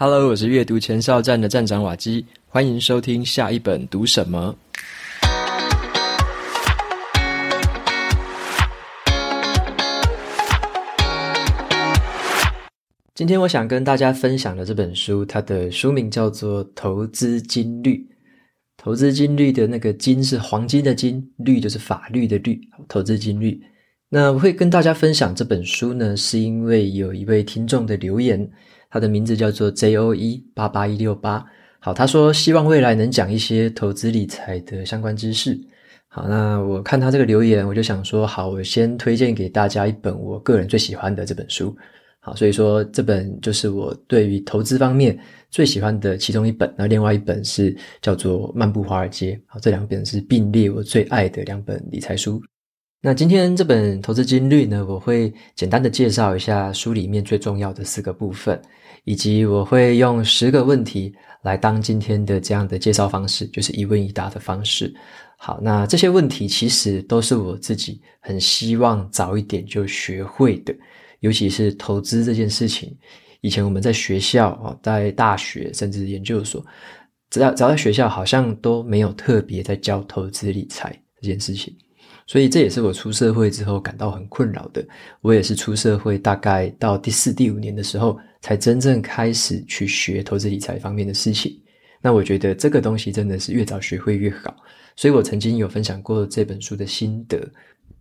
Hello，我是阅读前哨站的站长瓦基，欢迎收听下一本读什么。今天我想跟大家分享的这本书，它的书名叫做《投资金律》。投资金律的那个“金”是黄金的“金”，律就是法律的“律”。投资金律。那我会跟大家分享这本书呢，是因为有一位听众的留言。他的名字叫做 JOE 八八一六八。好，他说希望未来能讲一些投资理财的相关知识。好，那我看他这个留言，我就想说，好，我先推荐给大家一本我个人最喜欢的这本书。好，所以说这本就是我对于投资方面最喜欢的其中一本。那另外一本是叫做《漫步华尔街》。好，这两本是并列我最爱的两本理财书。那今天这本《投资金律》呢，我会简单的介绍一下书里面最重要的四个部分。以及我会用十个问题来当今天的这样的介绍方式，就是一问一答的方式。好，那这些问题其实都是我自己很希望早一点就学会的，尤其是投资这件事情。以前我们在学校啊，在大学甚至研究所，只要只要在学校，好像都没有特别在教投资理财这件事情。所以这也是我出社会之后感到很困扰的。我也是出社会大概到第四、第五年的时候，才真正开始去学投资理财方面的事情。那我觉得这个东西真的是越早学会越好。所以我曾经有分享过这本书的心得。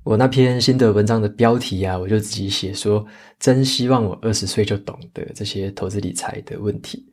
我那篇心得文章的标题啊，我就自己写说：“真希望我二十岁就懂得这些投资理财的问题。”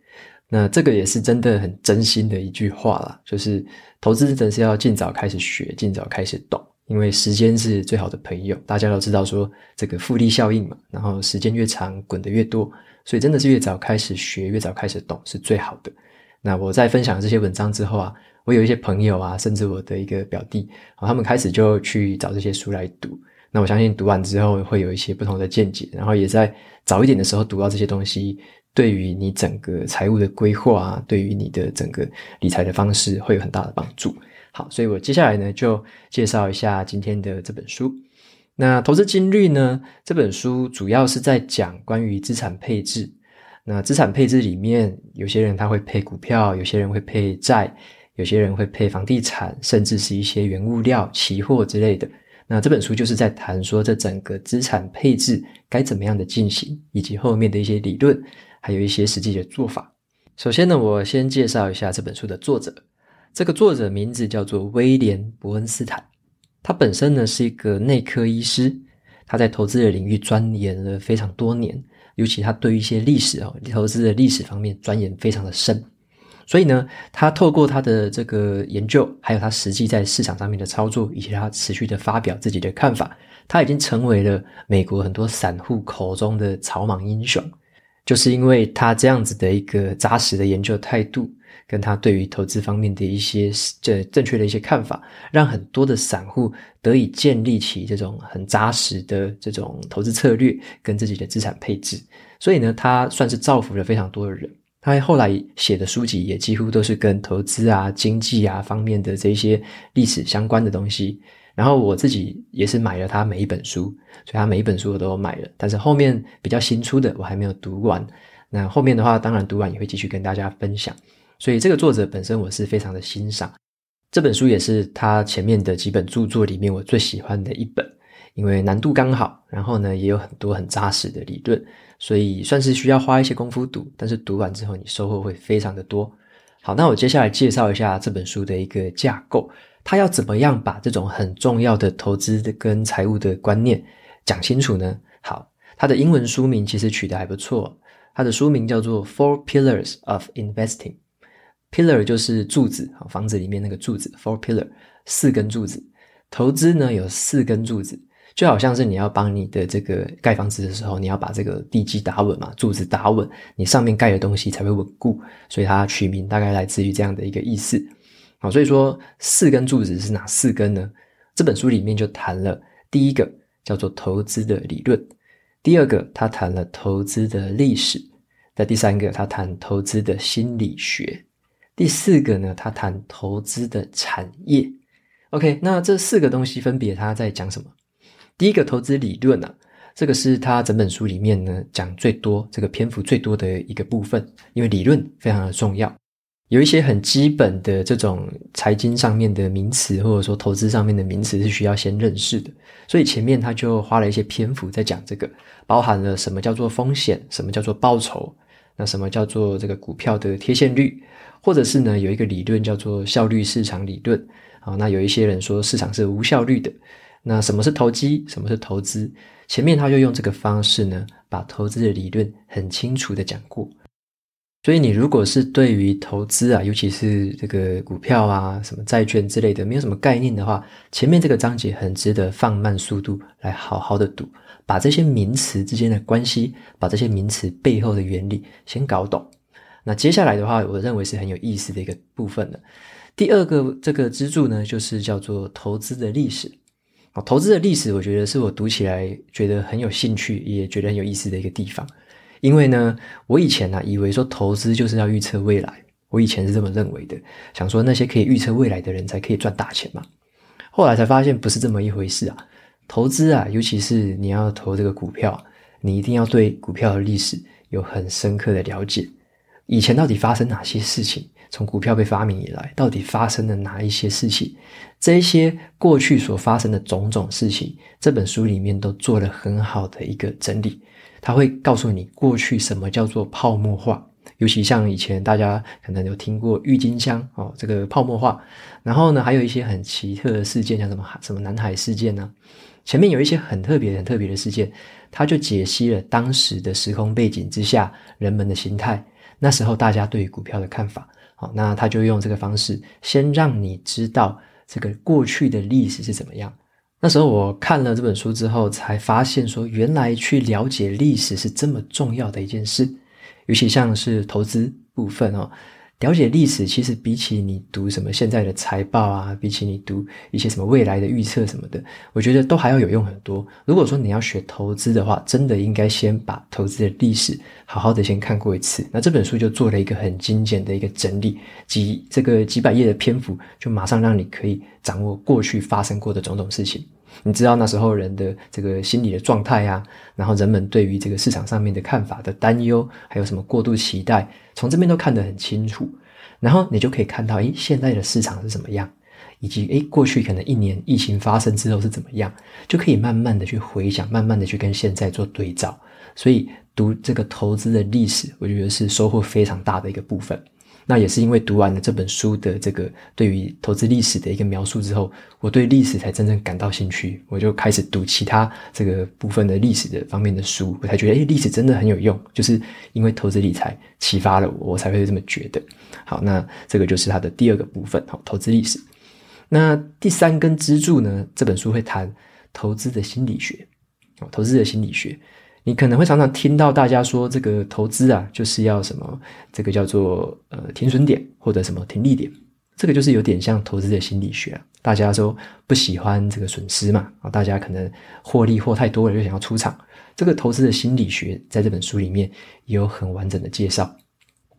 那这个也是真的很真心的一句话啦，就是投资真的是要尽早开始学，尽早开始懂，因为时间是最好的朋友。大家都知道说这个复利效应嘛，然后时间越长，滚得越多。所以真的是越早开始学，越早开始懂是最好的。那我在分享这些文章之后啊，我有一些朋友啊，甚至我的一个表弟，他们开始就去找这些书来读。那我相信读完之后会有一些不同的见解，然后也在早一点的时候读到这些东西，对于你整个财务的规划啊，对于你的整个理财的方式会有很大的帮助。好，所以我接下来呢就介绍一下今天的这本书。那投资金律呢？这本书主要是在讲关于资产配置。那资产配置里面，有些人他会配股票，有些人会配债，有些人会配房地产，甚至是一些原物料、期货之类的。那这本书就是在谈说这整个资产配置该怎么样的进行，以及后面的一些理论，还有一些实际的做法。首先呢，我先介绍一下这本书的作者。这个作者名字叫做威廉·伯恩斯坦。他本身呢是一个内科医师，他在投资的领域钻研了非常多年，尤其他对于一些历史哦，投资的历史方面钻研非常的深，所以呢，他透过他的这个研究，还有他实际在市场上面的操作，以及他持续的发表自己的看法，他已经成为了美国很多散户口中的草莽英雄，就是因为他这样子的一个扎实的研究态度。跟他对于投资方面的一些这正确的一些看法，让很多的散户得以建立起这种很扎实的这种投资策略跟自己的资产配置。所以呢，他算是造福了非常多的人。他后来写的书籍也几乎都是跟投资啊、经济啊方面的这些历史相关的东西。然后我自己也是买了他每一本书，所以他每一本书我都有买了。但是后面比较新出的我还没有读完。那后面的话，当然读完也会继续跟大家分享。所以这个作者本身我是非常的欣赏，这本书也是他前面的几本著作里面我最喜欢的一本，因为难度刚好，然后呢也有很多很扎实的理论，所以算是需要花一些功夫读，但是读完之后你收获会非常的多。好，那我接下来介绍一下这本书的一个架构，他要怎么样把这种很重要的投资跟财务的观念讲清楚呢？好，他的英文书名其实取得还不错，他的书名叫做《Four Pillars of Investing》。Pillar 就是柱子，房子里面那个柱子，four pillar，四根柱子。投资呢有四根柱子，就好像是你要帮你的这个盖房子的时候，你要把这个地基打稳嘛，柱子打稳，你上面盖的东西才会稳固。所以它取名大概来自于这样的一个意思。好，所以说四根柱子是哪四根呢？这本书里面就谈了第一个叫做投资的理论，第二个他谈了投资的历史，在第三个他谈投资的心理学。第四个呢，他谈投资的产业。OK，那这四个东西分别他在讲什么？第一个投资理论啊，这个是他整本书里面呢讲最多、这个篇幅最多的一个部分，因为理论非常的重要。有一些很基本的这种财经上面的名词，或者说投资上面的名词是需要先认识的，所以前面他就花了一些篇幅在讲这个，包含了什么叫做风险，什么叫做报酬，那什么叫做这个股票的贴现率，或者是呢有一个理论叫做效率市场理论，啊，那有一些人说市场是无效率的。那什么是投机？什么是投资？前面他就用这个方式呢，把投资的理论很清楚的讲过。所以你如果是对于投资啊，尤其是这个股票啊、什么债券之类的，没有什么概念的话，前面这个章节很值得放慢速度来好好的读，把这些名词之间的关系，把这些名词背后的原理先搞懂。那接下来的话，我认为是很有意思的一个部分了。第二个这个支柱呢，就是叫做投资的历史。投资的历史，我觉得是我读起来觉得很有兴趣，也觉得很有意思的一个地方。因为呢，我以前呢、以为说投资就是要预测未来，我以前是这么认为的，想说那些可以预测未来的人才可以赚大钱嘛。后来才发现不是这么一回事啊。投资啊，尤其是你要投这个股票，你一定要对股票的历史有很深刻的了解。以前到底发生哪些事情？从股票被发明以来，到底发生了哪一些事情？这些过去所发生的种种事情，这本书里面都做了很好的一个整理。它会告诉你过去什么叫做泡沫化，尤其像以前大家可能有听过郁金香哦，这个泡沫化。然后呢，还有一些很奇特的事件，像什么什么南海事件呢？前面有一些很特别、很特别的事件，它就解析了当时的时空背景之下人们的心态。那时候大家对于股票的看法，好，那他就用这个方式，先让你知道这个过去的历史是怎么样。那时候我看了这本书之后，才发现说，原来去了解历史是这么重要的一件事，尤其像是投资部分哦。了解历史，其实比起你读什么现在的财报啊，比起你读一些什么未来的预测什么的，我觉得都还要有用很多。如果说你要学投资的话，真的应该先把投资的历史好好的先看过一次。那这本书就做了一个很精简的一个整理，几这个几百页的篇幅，就马上让你可以掌握过去发生过的种种事情。你知道那时候人的这个心理的状态啊，然后人们对于这个市场上面的看法的担忧，还有什么过度期待，从这边都看得很清楚。然后你就可以看到，诶，现在的市场是怎么样，以及诶，过去可能一年疫情发生之后是怎么样，就可以慢慢的去回想，慢慢的去跟现在做对照。所以读这个投资的历史，我觉得是收获非常大的一个部分。那也是因为读完了这本书的这个对于投资历史的一个描述之后，我对历史才真正感到兴趣。我就开始读其他这个部分的历史的方面的书，我才觉得，诶，历史真的很有用。就是因为投资理财启发了我，我才会这么觉得。好，那这个就是它的第二个部分，好，投资历史。那第三根支柱呢？这本书会谈投资的心理学，好投资的心理学。你可能会常常听到大家说，这个投资啊，就是要什么，这个叫做呃停损点或者什么停利点，这个就是有点像投资的心理学。大家说不喜欢这个损失嘛，啊，大家可能获利获太多了就想要出场。这个投资的心理学在这本书里面也有很完整的介绍。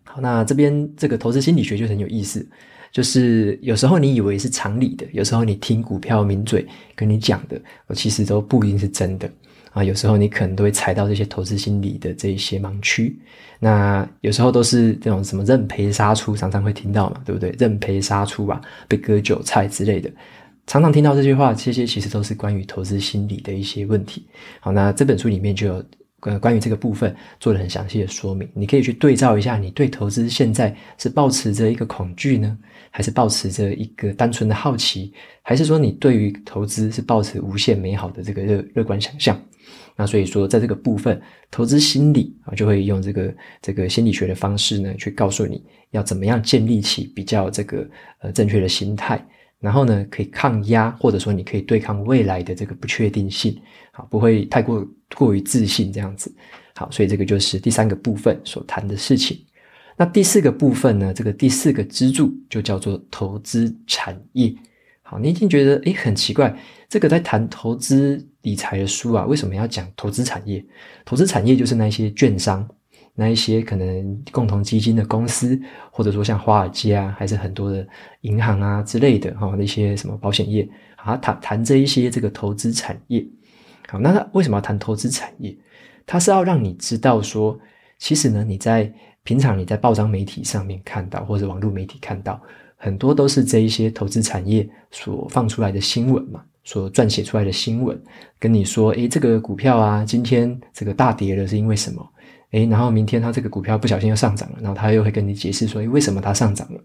好，那这边这个投资心理学就很有意思，就是有时候你以为是常理的，有时候你听股票名嘴跟你讲的，其实都不一定是真的。啊，有时候你可能都会踩到这些投资心理的这一些盲区。那有时候都是这种什么认赔杀出，常常会听到嘛，对不对？认赔杀出吧，被割韭菜之类的，常常听到这句话。这些其实都是关于投资心理的一些问题。好，那这本书里面就有关关于这个部分做了很详细的说明。你可以去对照一下，你对投资现在是抱持着一个恐惧呢，还是抱持着一个单纯的好奇，还是说你对于投资是抱持无限美好的这个乐乐观想象？那所以说，在这个部分，投资心理啊，就会用这个这个心理学的方式呢，去告诉你要怎么样建立起比较这个呃正确的心态，然后呢，可以抗压，或者说你可以对抗未来的这个不确定性，好，不会太过过于自信这样子。好，所以这个就是第三个部分所谈的事情。那第四个部分呢，这个第四个支柱就叫做投资产业。好，你一定觉得诶很奇怪，这个在谈投资理财的书啊，为什么要讲投资产业？投资产业就是那些券商，那一些可能共同基金的公司，或者说像华尔街啊，还是很多的银行啊之类的哈，那些什么保险业，啊谈谈这一些这个投资产业。好，那他为什么要谈投资产业？他是要让你知道说，其实呢，你在平常你在报章媒体上面看到，或者网络媒体看到，很多都是这一些投资产业所放出来的新闻嘛，所撰写出来的新闻，跟你说，诶，这个股票啊，今天这个大跌了，是因为什么？诶，然后明天他这个股票不小心又上涨了，然后他又会跟你解释说，诶，为什么它上涨了？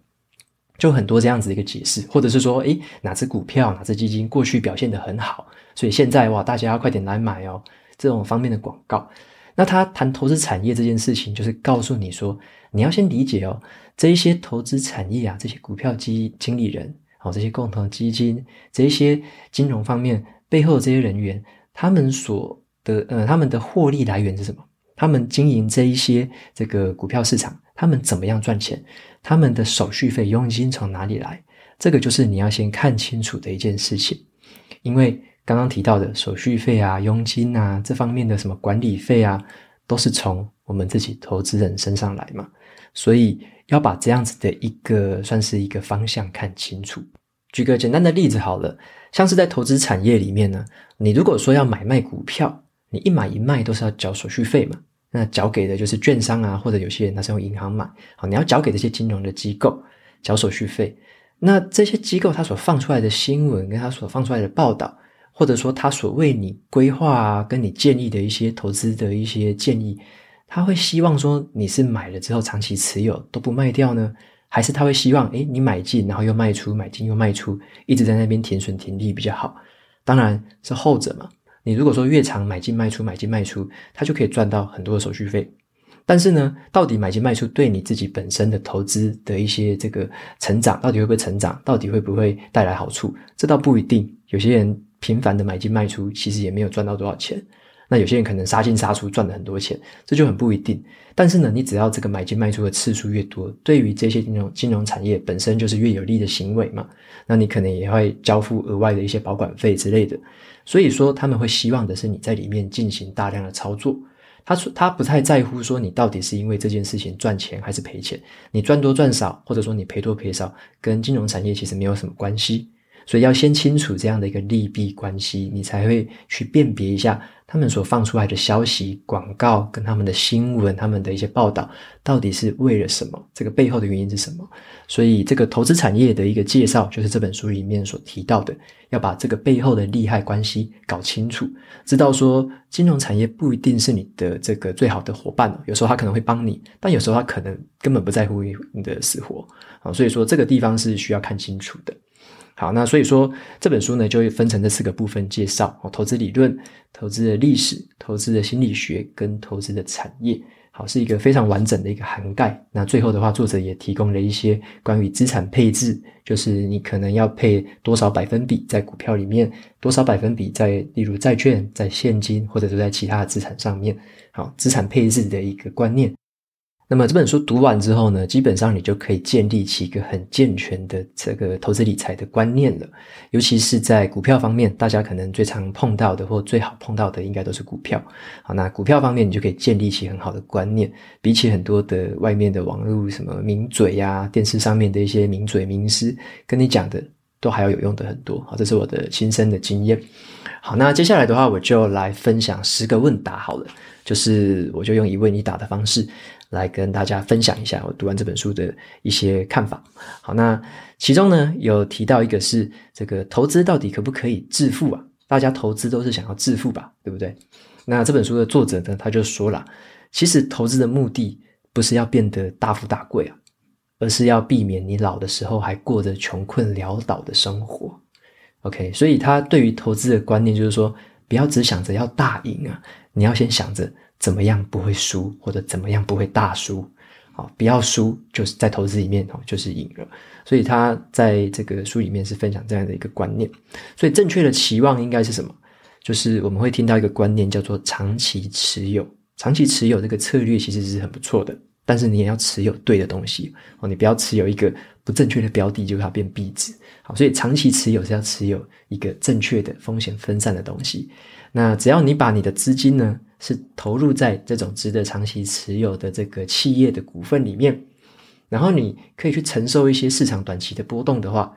就很多这样子的一个解释，或者是说，诶，哪只股票、哪只基金过去表现得很好，所以现在哇，大家要快点来买哦，这种方面的广告。那他谈投资产业这件事情，就是告诉你说，你要先理解哦，这一些投资产业啊，这些股票基经理人，哦，这些共同基金，这一些金融方面背后的这些人员，他们所的呃，他们的获利来源是什么？他们经营这一些这个股票市场，他们怎么样赚钱？他们的手续费佣金从哪里来？这个就是你要先看清楚的一件事情。因为刚刚提到的手续费啊、佣金啊这方面的什么管理费啊，都是从我们自己投资人身上来嘛。所以要把这样子的一个算是一个方向看清楚。举个简单的例子好了，像是在投资产业里面呢，你如果说要买卖股票，你一买一卖都是要交手续费嘛。那缴给的就是券商啊，或者有些人他是用银行买，好，你要缴给这些金融的机构缴手续费。那这些机构他所放出来的新闻，跟他所放出来的报道，或者说他所为你规划啊，跟你建议的一些投资的一些建议，他会希望说你是买了之后长期持有都不卖掉呢，还是他会希望诶你买进然后又卖出，买进又卖出，一直在那边停损停利比较好？当然是后者嘛。你如果说越长买进卖出买进卖出，它就可以赚到很多的手续费。但是呢，到底买进卖出对你自己本身的投资的一些这个成长，到底会不会成长？到底会不会带来好处？这倒不一定。有些人频繁的买进卖出，其实也没有赚到多少钱。那有些人可能杀进杀出赚了很多钱，这就很不一定。但是呢，你只要这个买进卖出的次数越多，对于这些金融金融产业本身就是越有利的行为嘛。那你可能也会交付额外的一些保管费之类的。所以说，他们会希望的是你在里面进行大量的操作。他说他不太在乎说你到底是因为这件事情赚钱还是赔钱，你赚多赚少，或者说你赔多赔少，跟金融产业其实没有什么关系。所以要先清楚这样的一个利弊关系，你才会去辨别一下。他们所放出来的消息、广告跟他们的新闻、他们的一些报道，到底是为了什么？这个背后的原因是什么？所以，这个投资产业的一个介绍，就是这本书里面所提到的，要把这个背后的利害关系搞清楚，知道说金融产业不一定是你的这个最好的伙伴，有时候他可能会帮你，但有时候他可能根本不在乎你的死活啊。所以说，这个地方是需要看清楚的。好，那所以说这本书呢，就会分成这四个部分介绍哦，投资理论、投资的历史、投资的心理学跟投资的产业，好，是一个非常完整的一个涵盖。那最后的话，作者也提供了一些关于资产配置，就是你可能要配多少百分比在股票里面，多少百分比在例如债券、在现金或者是在其他的资产上面，好，资产配置的一个观念。那么这本书读完之后呢，基本上你就可以建立起一个很健全的这个投资理财的观念了。尤其是在股票方面，大家可能最常碰到的或最好碰到的，应该都是股票。好，那股票方面，你就可以建立起很好的观念，比起很多的外面的网络什么名嘴呀、电视上面的一些名嘴名师跟你讲的，都还要有用的很多。好，这是我的亲身的经验。好，那接下来的话，我就来分享十个问答好了，就是我就用一问一答的方式。来跟大家分享一下我读完这本书的一些看法。好，那其中呢有提到一个是这个投资到底可不可以致富啊？大家投资都是想要致富吧，对不对？那这本书的作者呢，他就说了，其实投资的目的不是要变得大富大贵啊，而是要避免你老的时候还过着穷困潦倒的生活。OK，所以他对于投资的观念就是说，不要只想着要大赢啊，你要先想着。怎么样不会输，或者怎么样不会大输？好，不要输，就是在投资里面哦，就是赢了。所以他在这个书里面是分享这样的一个观念。所以正确的期望应该是什么？就是我们会听到一个观念叫做长期持有。长期持有这个策略其实是很不错的，但是你也要持有对的东西哦，你不要持有一个不正确的标的，就它变壁纸。好，所以长期持有是要持有一个正确的风险分散的东西。那只要你把你的资金呢，是投入在这种值得长期持有的这个企业的股份里面，然后你可以去承受一些市场短期的波动的话，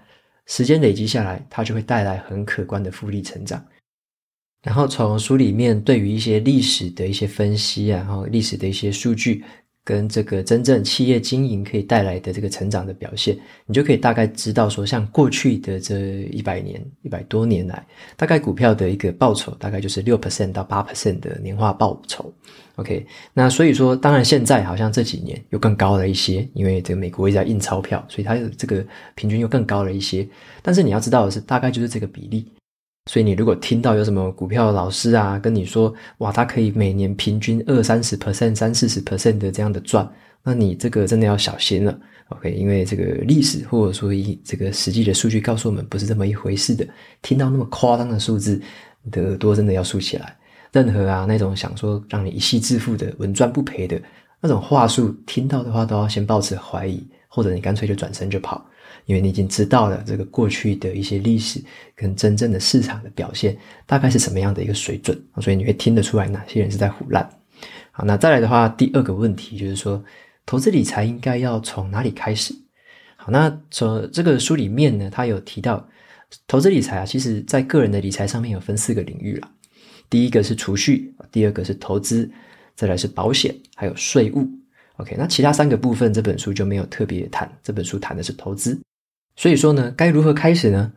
时间累积下来，它就会带来很可观的复利成长。然后从书里面对于一些历史的一些分析啊，然后历史的一些数据。跟这个真正企业经营可以带来的这个成长的表现，你就可以大概知道说，像过去的这一百年、一百多年来，大概股票的一个报酬大概就是六 percent 到八 percent 的年化报酬。OK，那所以说，当然现在好像这几年又更高了一些，因为这个美国一直在印钞票，所以它的这个平均又更高了一些。但是你要知道的是，大概就是这个比例。所以你如果听到有什么股票老师啊跟你说，哇，他可以每年平均二三十 percent、三四十 percent 的这样的赚，那你这个真的要小心了，OK？因为这个历史或者说一这个实际的数据告诉我们，不是这么一回事的。听到那么夸张的数字，你的耳朵真的要竖起来。任何啊那种想说让你一夕致富的、稳赚不赔的那种话术，听到的话都要先抱持怀疑，或者你干脆就转身就跑。因为你已经知道了这个过去的一些历史跟真正的市场的表现大概是什么样的一个水准，所以你会听得出来哪些人是在胡乱。好，那再来的话，第二个问题就是说，投资理财应该要从哪里开始？好，那从这个书里面呢，他有提到，投资理财啊，其实在个人的理财上面有分四个领域啦。第一个是储蓄，第二个是投资，再来是保险，还有税务。OK，那其他三个部分这本书就没有特别谈，这本书谈的是投资。所以说呢，该如何开始呢？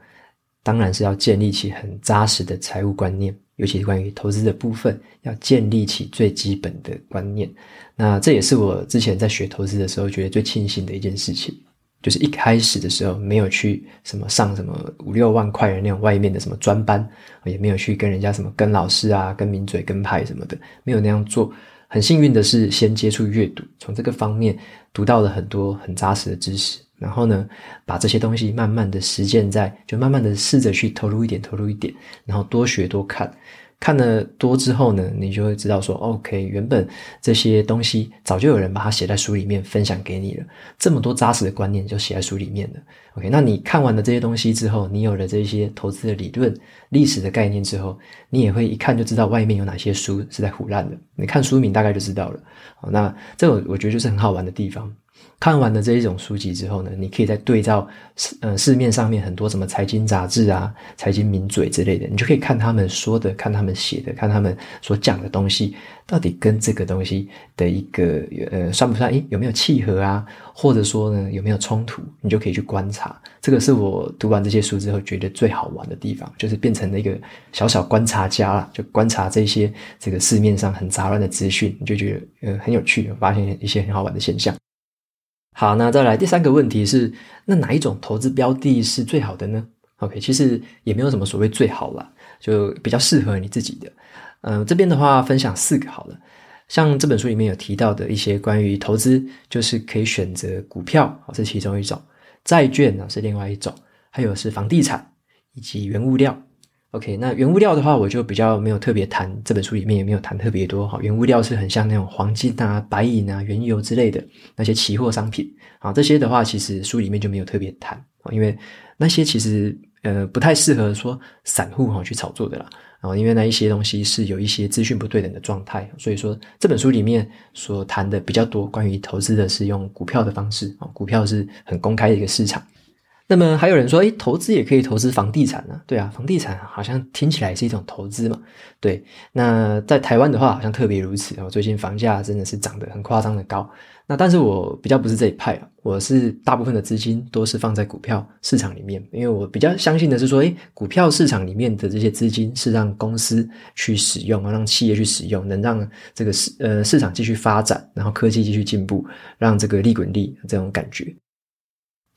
当然是要建立起很扎实的财务观念，尤其是关于投资的部分，要建立起最基本的观念。那这也是我之前在学投资的时候觉得最庆幸的一件事情，就是一开始的时候没有去什么上什么五六万块的那种外面的什么专班，也没有去跟人家什么跟老师啊、跟名嘴、跟派什么的，没有那样做。很幸运的是，先接触阅读，从这个方面读到了很多很扎实的知识。然后呢，把这些东西慢慢的实践在，就慢慢的试着去投入一点，投入一点，然后多学多看，看了多之后呢，你就会知道说，OK，原本这些东西早就有人把它写在书里面分享给你了，这么多扎实的观念就写在书里面了。OK，那你看完了这些东西之后，你有了这些投资的理论、历史的概念之后，你也会一看就知道外面有哪些书是在唬烂的，你看书名大概就知道了。好，那这个我觉得就是很好玩的地方。看完了这一种书籍之后呢，你可以再对照市呃市面上面很多什么财经杂志啊、财经名嘴之类的，你就可以看他们说的、看他们写的、看他们所讲的东西，到底跟这个东西的一个呃算不算？诶，有没有契合啊？或者说呢，有没有冲突？你就可以去观察。这个是我读完这些书之后觉得最好玩的地方，就是变成了一个小小观察家啦，就观察这些这个市面上很杂乱的资讯，你就觉得呃很有趣，发现一些很好玩的现象。好，那再来第三个问题是，那哪一种投资标的是最好的呢？OK，其实也没有什么所谓最好啦，就比较适合你自己的。嗯、这边的话分享四个好了，像这本书里面有提到的一些关于投资，就是可以选择股票，是其中一种；债券呢是另外一种，还有是房地产以及原物料。OK，那原物料的话，我就比较没有特别谈，这本书里面也没有谈特别多哈。原物料是很像那种黄金啊、白银啊、原油之类的那些期货商品啊，这些的话其实书里面就没有特别谈啊，因为那些其实呃不太适合说散户哈去炒作的啦。然后因为那一些东西是有一些资讯不对等的状态，所以说这本书里面所谈的比较多关于投资的是用股票的方式啊，股票是很公开的一个市场。那么还有人说，诶，投资也可以投资房地产呢？对啊，房地产好像听起来是一种投资嘛。对，那在台湾的话，好像特别如此哦。最近房价真的是涨得很夸张的高。那但是我比较不是这一派啊，我是大部分的资金都是放在股票市场里面，因为我比较相信的是说，诶，股票市场里面的这些资金是让公司去使用，让企业去使用，能让这个市呃市场继续发展，然后科技继续进步，让这个利滚利这种感觉。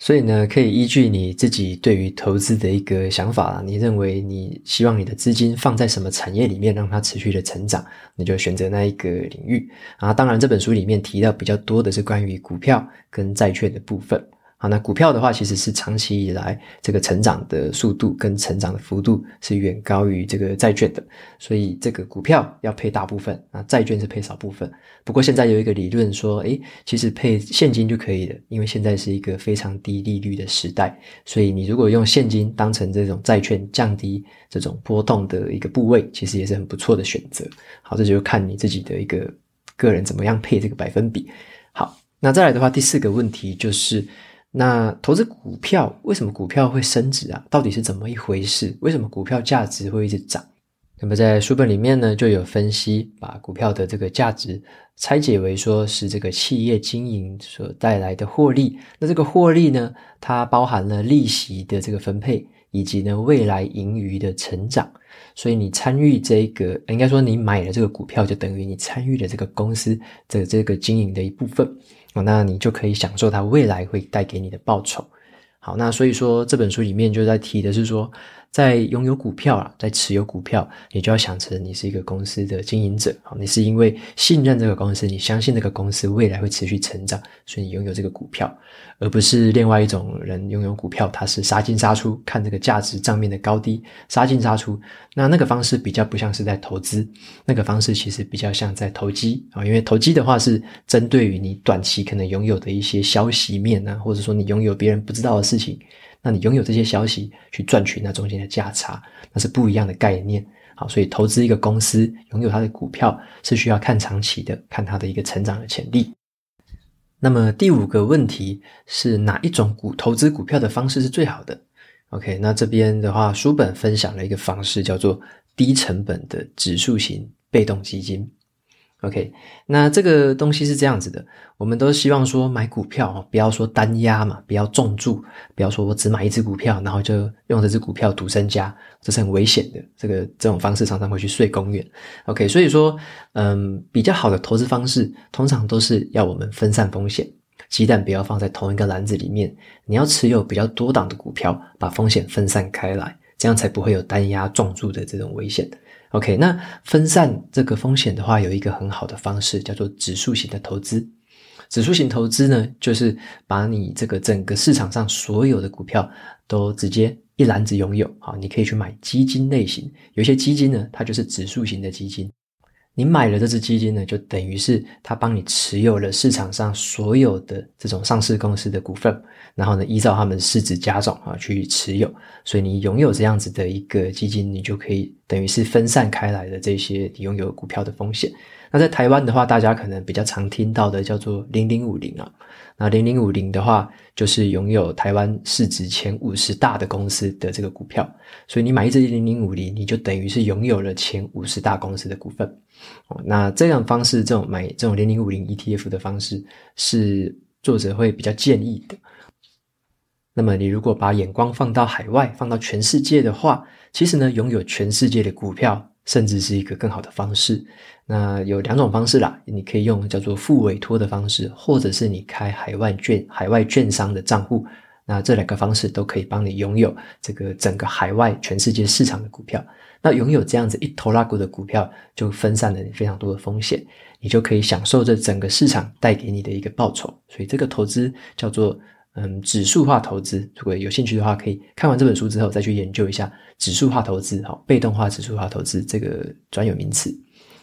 所以呢，可以依据你自己对于投资的一个想法，你认为你希望你的资金放在什么产业里面，让它持续的成长，你就选择那一个领域。啊，当然这本书里面提到比较多的是关于股票跟债券的部分。好，那股票的话，其实是长期以来这个成长的速度跟成长的幅度是远高于这个债券的，所以这个股票要配大部分，啊，债券是配少部分。不过现在有一个理论说，诶，其实配现金就可以了，因为现在是一个非常低利率的时代，所以你如果用现金当成这种债券，降低这种波动的一个部位，其实也是很不错的选择。好，这就看你自己的一个个人怎么样配这个百分比。好，那再来的话，第四个问题就是。那投资股票，为什么股票会升值啊？到底是怎么一回事？为什么股票价值会一直涨？那么在书本里面呢，就有分析，把股票的这个价值拆解为说是这个企业经营所带来的获利。那这个获利呢，它包含了利息的这个分配，以及呢未来盈余的成长。所以你参与这个，应该说你买了这个股票，就等于你参与了这个公司的这个经营的一部分。哦，那你就可以享受它未来会带给你的报酬。好，那所以说这本书里面就在提的是说，在拥有股票啊，在持有股票，你就要想成你是一个公司的经营者。好，你是因为信任这个公司，你相信这个公司未来会持续成长，所以你拥有这个股票，而不是另外一种人拥有股票，他是杀进杀出，看这个价值账面的高低，杀进杀出。那那个方式比较不像是在投资，那个方式其实比较像在投机啊，因为投机的话是针对于你短期可能拥有的一些消息面啊，或者说你拥有别人不知道的事情，那你拥有这些消息去赚取那中间的价差，那是不一样的概念。好，所以投资一个公司，拥有它的股票是需要看长期的，看它的一个成长的潜力。那么第五个问题是哪一种股投资股票的方式是最好的？OK，那这边的话，书本分享了一个方式，叫做低成本的指数型被动基金。OK，那这个东西是这样子的，我们都希望说买股票哦，不要说单押嘛，不要重注，不要说我只买一只股票，然后就用这只股票赌身家，这是很危险的。这个这种方式常常会去睡公园。OK，所以说，嗯，比较好的投资方式，通常都是要我们分散风险。鸡蛋不要放在同一个篮子里面，你要持有比较多档的股票，把风险分散开来，这样才不会有单押重注的这种危险。OK，那分散这个风险的话，有一个很好的方式叫做指数型的投资。指数型投资呢，就是把你这个整个市场上所有的股票都直接一篮子拥有。好，你可以去买基金类型，有些基金呢，它就是指数型的基金。你买了这支基金呢，就等于是他帮你持有了市场上所有的这种上市公司的股份，然后呢，依照他们市值加总啊去持有，所以你拥有这样子的一个基金，你就可以等于是分散开来的这些你拥有股票的风险。那在台湾的话，大家可能比较常听到的叫做零零五零啊。那零零五零的话，就是拥有台湾市值前五十大的公司的这个股票，所以你买一支零零五零，你就等于是拥有了前五十大公司的股份。哦，那这样方式，这种买这种零零五零 ETF 的方式，是作者会比较建议的。那么你如果把眼光放到海外，放到全世界的话，其实呢，拥有全世界的股票。甚至是一个更好的方式。那有两种方式啦，你可以用叫做复委托的方式，或者是你开海外券、海外券商的账户。那这两个方式都可以帮你拥有这个整个海外全世界市场的股票。那拥有这样子一头拉股的股票，就分散了你非常多的风险，你就可以享受这整个市场带给你的一个报酬。所以这个投资叫做。嗯，指数化投资，如果有兴趣的话，可以看完这本书之后再去研究一下指数化投资，好，被动化指数化投资这个专有名词。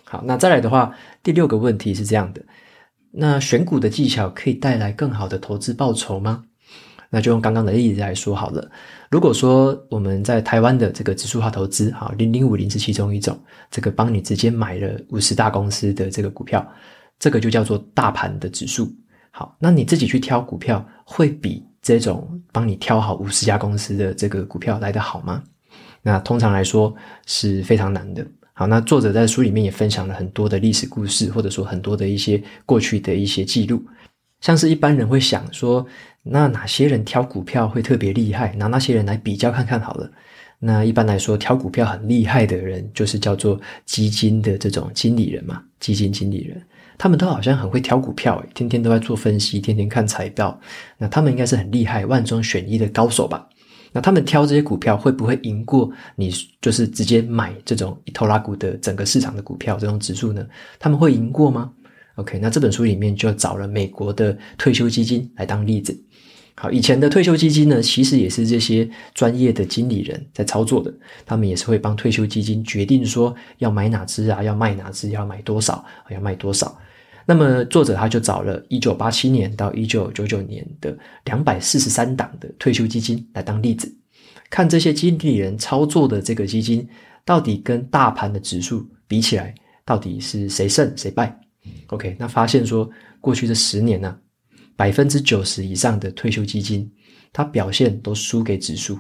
好，那再来的话，第六个问题是这样的，那选股的技巧可以带来更好的投资报酬吗？那就用刚刚的例子来说好了。如果说我们在台湾的这个指数化投资，好，零零五零是其中一种，这个帮你直接买了五十大公司的这个股票，这个就叫做大盘的指数。好，那你自己去挑股票，会比这种帮你挑好五十家公司的这个股票来得好吗？那通常来说是非常难的。好，那作者在书里面也分享了很多的历史故事，或者说很多的一些过去的一些记录，像是一般人会想说，那哪些人挑股票会特别厉害？拿那些人来比较看看好了。那一般来说，挑股票很厉害的人，就是叫做基金的这种经理人嘛，基金经理人。他们都好像很会挑股票，天天都在做分析，天天看财报。那他们应该是很厉害、万中选一的高手吧？那他们挑这些股票会不会赢过你？就是直接买这种一拖拉股的整个市场的股票这种指数呢？他们会赢过吗？OK，那这本书里面就找了美国的退休基金来当例子。好，以前的退休基金呢，其实也是这些专业的经理人在操作的，他们也是会帮退休基金决定说要买哪只啊，要卖哪只，要买多少，要卖多少。那么作者他就找了1987年到1999年的243档的退休基金来当例子，看这些经理人操作的这个基金到底跟大盘的指数比起来，到底是谁胜谁败？OK，那发现说过去这十年呢、啊，百分之九十以上的退休基金，它表现都输给指数。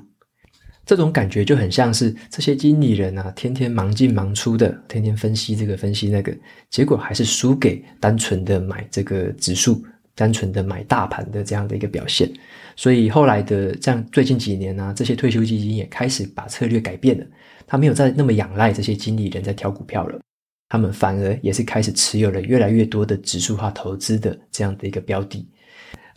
这种感觉就很像是这些经理人啊，天天忙进忙出的，天天分析这个分析那个，结果还是输给单纯的买这个指数、单纯的买大盘的这样的一个表现。所以后来的这样，最近几年呢、这些退休基金也开始把策略改变了，他没有再那么仰赖这些经理人在挑股票了，他们反而也是开始持有了越来越多的指数化投资的这样的一个标的。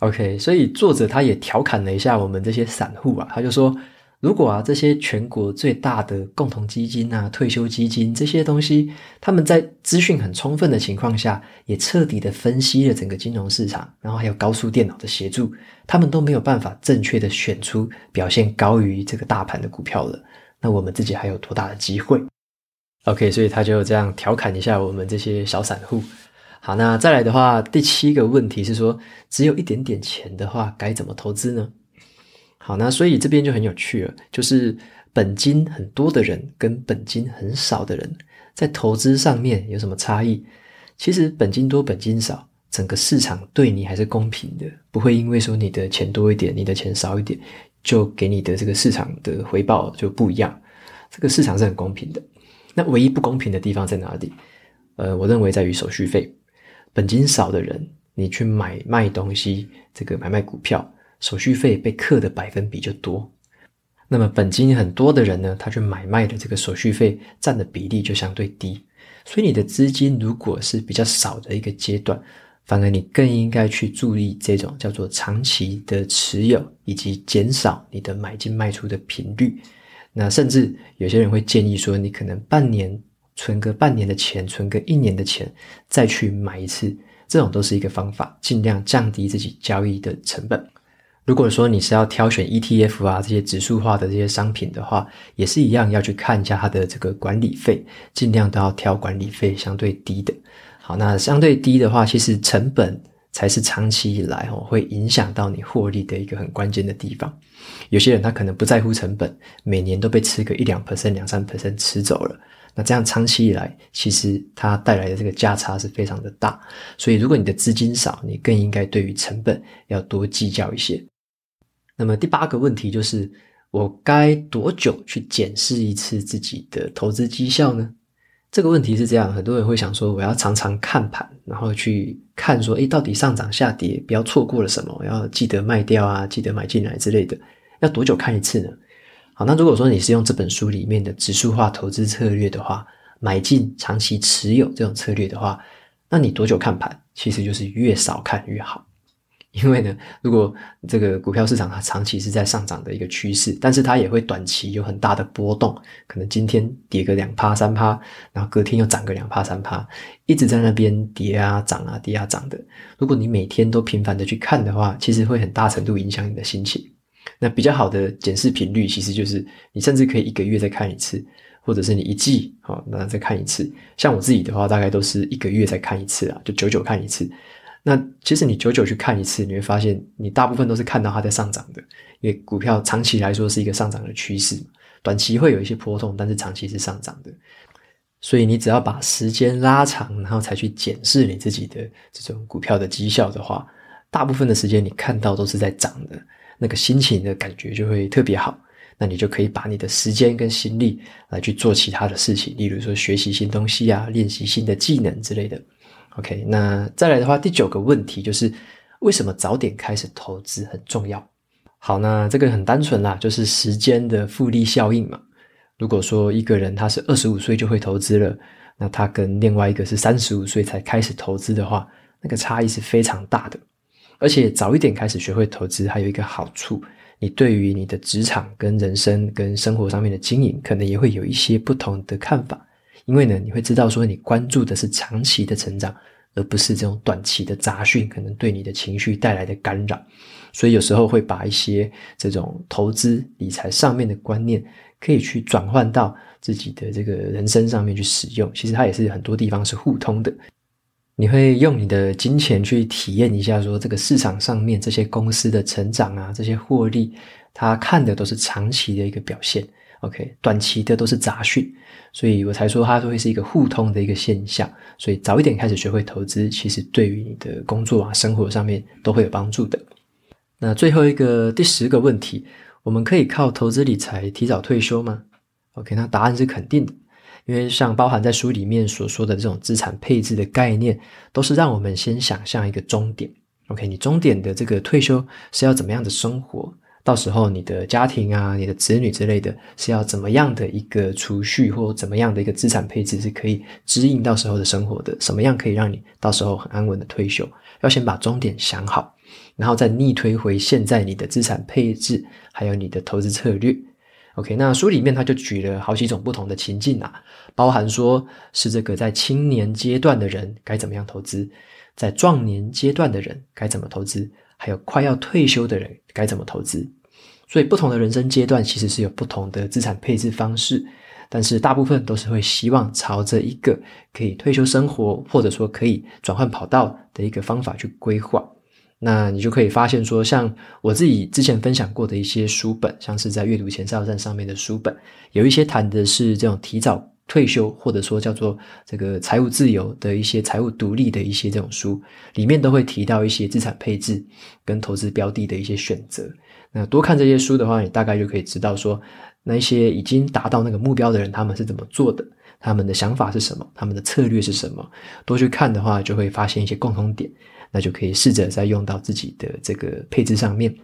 OK，所以作者他也调侃了一下我们这些散户啊，他就说。如果啊，这些全国最大的共同基金啊、退休基金这些东西，他们在资讯很充分的情况下，也彻底的分析了整个金融市场，然后还有高速电脑的协助，他们都没有办法正确的选出表现高于这个大盘的股票了。那我们自己还有多大的机会？OK，所以他就这样调侃一下我们这些小散户。好，那再来的话，第七个问题是说，只有一点点钱的话，该怎么投资呢？好，那所以这边就很有趣了，就是本金很多的人跟本金很少的人在投资上面有什么差异？其实本金多、本金少，整个市场对你还是公平的，不会因为说你的钱多一点，你的钱少一点，就给你的这个市场的回报就不一样。这个市场是很公平的。那唯一不公平的地方在哪里？呃，我认为在于手续费。本金少的人，你去买卖东西，这个买卖股票。手续费被克的百分比就多，那么本金很多的人呢，他去买卖的这个手续费占的比例就相对低，所以你的资金如果是比较少的一个阶段，反而你更应该去注意这种叫做长期的持有，以及减少你的买进卖出的频率。那甚至有些人会建议说，你可能半年存个半年的钱，存个一年的钱，再去买一次，这种都是一个方法，尽量降低自己交易的成本。如果说你是要挑选 ETF 啊，这些指数化的这些商品的话，也是一样要去看一下它的这个管理费，尽量都要挑管理费相对低的。好，那相对低的话，其实成本才是长期以来哦会影响到你获利的一个很关键的地方。有些人他可能不在乎成本，每年都被吃个一两 percent、两三 percent 吃走了。那这样长期以来，其实它带来的这个价差是非常的大。所以，如果你的资金少，你更应该对于成本要多计较一些。那么第八个问题就是，我该多久去检视一次自己的投资绩效呢？这个问题是这样，很多人会想说，我要常常看盘，然后去看说，诶，到底上涨下跌，不要错过了什么，要记得卖掉啊，记得买进来之类的。要多久看一次呢？好，那如果说你是用这本书里面的指数化投资策略的话，买进长期持有这种策略的话，那你多久看盘？其实就是越少看越好。因为呢，如果这个股票市场它长期是在上涨的一个趋势，但是它也会短期有很大的波动，可能今天跌个两趴三趴，然后隔天又涨个两趴三趴，一直在那边跌啊涨啊跌啊涨的。如果你每天都频繁的去看的话，其实会很大程度影响你的心情。那比较好的检视频率，其实就是你甚至可以一个月再看一次，或者是你一季好，那再看一次。像我自己的话，大概都是一个月再看一次啊，就久久看一次。那其实你久久去看一次，你会发现你大部分都是看到它在上涨的，因为股票长期来说是一个上涨的趋势，短期会有一些波动，但是长期是上涨的。所以你只要把时间拉长，然后才去检视你自己的这种股票的绩效的话，大部分的时间你看到都是在涨的，那个心情的感觉就会特别好。那你就可以把你的时间跟心力来去做其他的事情，例如说学习新东西啊，练习新的技能之类的。OK，那再来的话，第九个问题就是为什么早点开始投资很重要？好，那这个很单纯啦，就是时间的复利效应嘛。如果说一个人他是二十五岁就会投资了，那他跟另外一个是三十五岁才开始投资的话，那个差异是非常大的。而且早一点开始学会投资，还有一个好处，你对于你的职场跟人生跟生活上面的经营，可能也会有一些不同的看法。因为呢，你会知道说，你关注的是长期的成长，而不是这种短期的杂讯，可能对你的情绪带来的干扰。所以有时候会把一些这种投资理财上面的观念，可以去转换到自己的这个人生上面去使用。其实它也是很多地方是互通的。你会用你的金钱去体验一下，说这个市场上面这些公司的成长啊，这些获利，他看的都是长期的一个表现。OK，短期的都是杂讯。所以我才说它会是一个互通的一个现象，所以早一点开始学会投资，其实对于你的工作啊、生活上面都会有帮助的。那最后一个第十个问题，我们可以靠投资理财提早退休吗？OK，那答案是肯定的，因为像包含在书里面所说的这种资产配置的概念，都是让我们先想象一个终点。OK，你终点的这个退休是要怎么样的生活？到时候你的家庭啊、你的子女之类的，是要怎么样的一个储蓄或怎么样的一个资产配置是可以支应到时候的生活的？什么样可以让你到时候很安稳的退休？要先把终点想好，然后再逆推回现在你的资产配置还有你的投资策略。OK，那书里面他就举了好几种不同的情境啊，包含说是这个在青年阶段的人该怎么样投资，在壮年阶段的人该怎么投资。还有快要退休的人该怎么投资？所以不同的人生阶段其实是有不同的资产配置方式，但是大部分都是会希望朝着一个可以退休生活，或者说可以转换跑道的一个方法去规划。那你就可以发现说，像我自己之前分享过的一些书本，像是在阅读前哨站上面的书本，有一些谈的是这种提早。退休或者说叫做这个财务自由的一些财务独立的一些这种书，里面都会提到一些资产配置跟投资标的的一些选择。那多看这些书的话，你大概就可以知道说，那一些已经达到那个目标的人，他们是怎么做的，他们的想法是什么，他们的策略是什么。多去看的话，就会发现一些共同点，那就可以试着再用到自己的这个配置上面。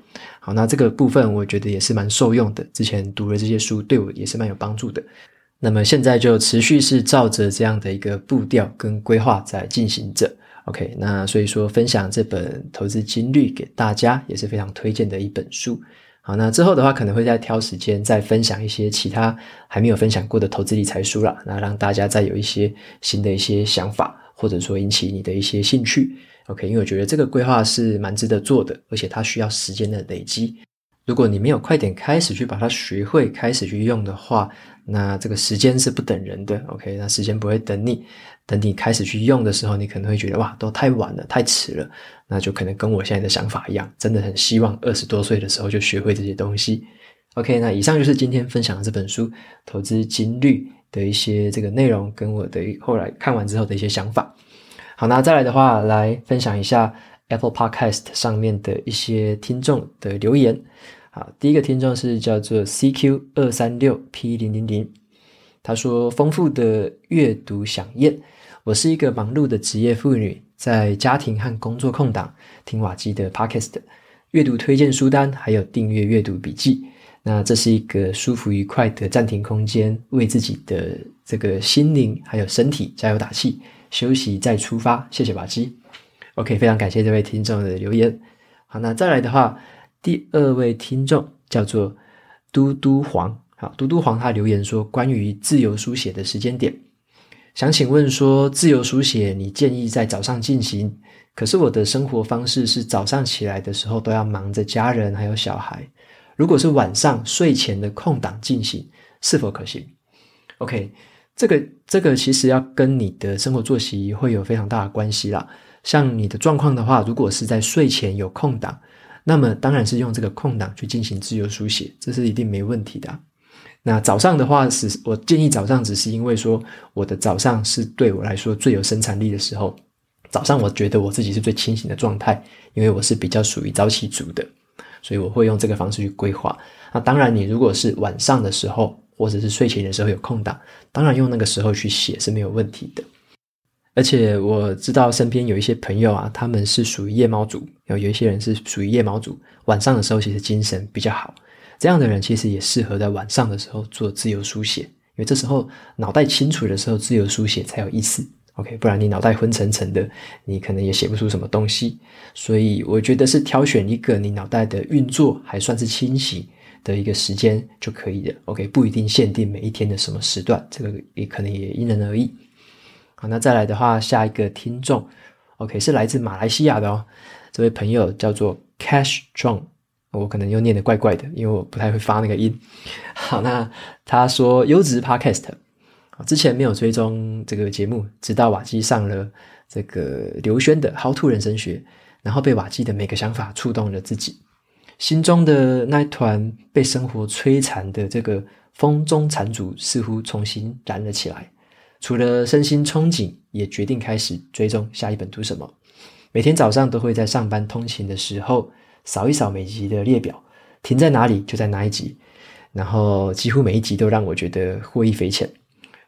好，那这个部分我觉得也是蛮受用的。之前读了这些书，对我也是蛮有帮助的。那么现在就持续是照着这样的一个步调跟规划在进行着，OK，那所以说分享这本《投资金律》给大家也是非常推荐的一本书。好，那之后的话可能会再挑时间再分享一些其他还没有分享过的投资理财书啦，那让大家再有一些新的一些想法，或者说引起你的一些兴趣，OK，因为我觉得这个规划是蛮值得做的，而且它需要时间的累积。如果你没有快点开始去把它学会，开始去用的话，那这个时间是不等人的，OK？那时间不会等你，等你开始去用的时候，你可能会觉得哇，都太晚了，太迟了。那就可能跟我现在的想法一样，真的很希望二十多岁的时候就学会这些东西。OK？那以上就是今天分享的这本书《投资金律》的一些这个内容，跟我的后来看完之后的一些想法。好，那再来的话，来分享一下 Apple Podcast 上面的一些听众的留言。好，第一个听众是叫做 CQ 二三六 P 零零零，他说：“丰富的阅读饗宴，我是一个忙碌的职业妇女，在家庭和工作空档听瓦基的 Podcast，阅读推荐书单，还有订阅阅读笔记。那这是一个舒服愉快的暂停空间，为自己的这个心灵还有身体加油打气，休息再出发。谢谢瓦基。OK，非常感谢这位听众的留言。好，那再来的话。”第二位听众叫做嘟嘟黄，好，嘟嘟黄他留言说，关于自由书写的时间点，想请问说，自由书写你建议在早上进行，可是我的生活方式是早上起来的时候都要忙着家人还有小孩，如果是晚上睡前的空档进行，是否可行？OK，这个这个其实要跟你的生活作息会有非常大的关系啦，像你的状况的话，如果是在睡前有空档。那么当然是用这个空档去进行自由书写，这是一定没问题的。那早上的话是，我建议早上只是因为说我的早上是对我来说最有生产力的时候。早上我觉得我自己是最清醒的状态，因为我是比较属于早起族的，所以我会用这个方式去规划。那当然，你如果是晚上的时候或者是睡前的时候有空档，当然用那个时候去写是没有问题的。而且我知道身边有一些朋友啊，他们是属于夜猫族，有有一些人是属于夜猫族，晚上的时候其实精神比较好。这样的人其实也适合在晚上的时候做自由书写，因为这时候脑袋清楚的时候，自由书写才有意思。OK，不然你脑袋昏沉沉的，你可能也写不出什么东西。所以我觉得是挑选一个你脑袋的运作还算是清晰的一个时间就可以了。OK，不一定限定每一天的什么时段，这个也可能也因人而异。好，那再来的话，下一个听众，OK，是来自马来西亚的哦。这位朋友叫做 Cash John，我可能又念得怪怪的，因为我不太会发那个音。好，那他说优质 Podcast，之前没有追踪这个节目，直到瓦基上了这个刘轩的《How to 人生学》，然后被瓦基的每个想法触动了自己，心中的那团被生活摧残的这个风中残烛，似乎重新燃了起来。除了身心憧憬，也决定开始追踪下一本读什么。每天早上都会在上班通勤的时候扫一扫每集的列表，停在哪里就在哪一集，然后几乎每一集都让我觉得获益匪浅。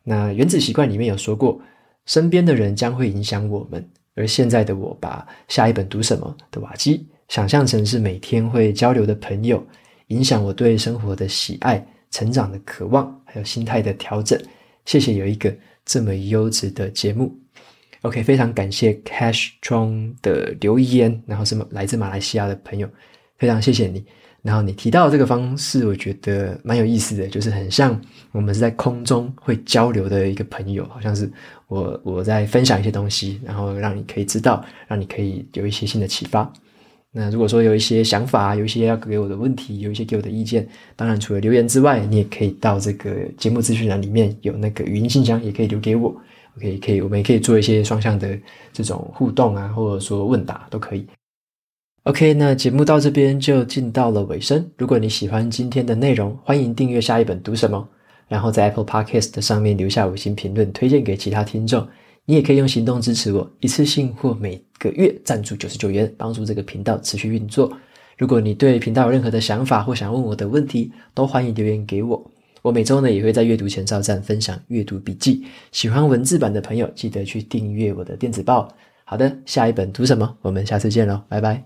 那《原子习惯》里面有说过，身边的人将会影响我们，而现在的我把下一本读什么的瓦基想象成是每天会交流的朋友，影响我对生活的喜爱、成长的渴望，还有心态的调整。谢谢有一个这么优质的节目。OK，非常感谢 Cash 庄的留言，然后是来自马来西亚的朋友，非常谢谢你。然后你提到这个方式，我觉得蛮有意思的，就是很像我们是在空中会交流的一个朋友，好像是我我在分享一些东西，然后让你可以知道，让你可以有一些新的启发。那如果说有一些想法，有一些要给我的问题，有一些给我的意见，当然除了留言之外，你也可以到这个节目资讯栏里面有那个语音信箱，也可以留给我。OK，，可以，我们也可以做一些双向的这种互动啊，或者说问答都可以。OK，那节目到这边就进到了尾声。如果你喜欢今天的内容，欢迎订阅下一本读什么，然后在 Apple Podcast 上面留下五星评论，推荐给其他听众。你也可以用行动支持我，一次性或每个月赞助九十九元，帮助这个频道持续运作。如果你对频道有任何的想法或想问我的问题，都欢迎留言给我。我每周呢也会在阅读前哨站分享阅读笔记，喜欢文字版的朋友记得去订阅我的电子报。好的，下一本读什么？我们下次见喽，拜拜。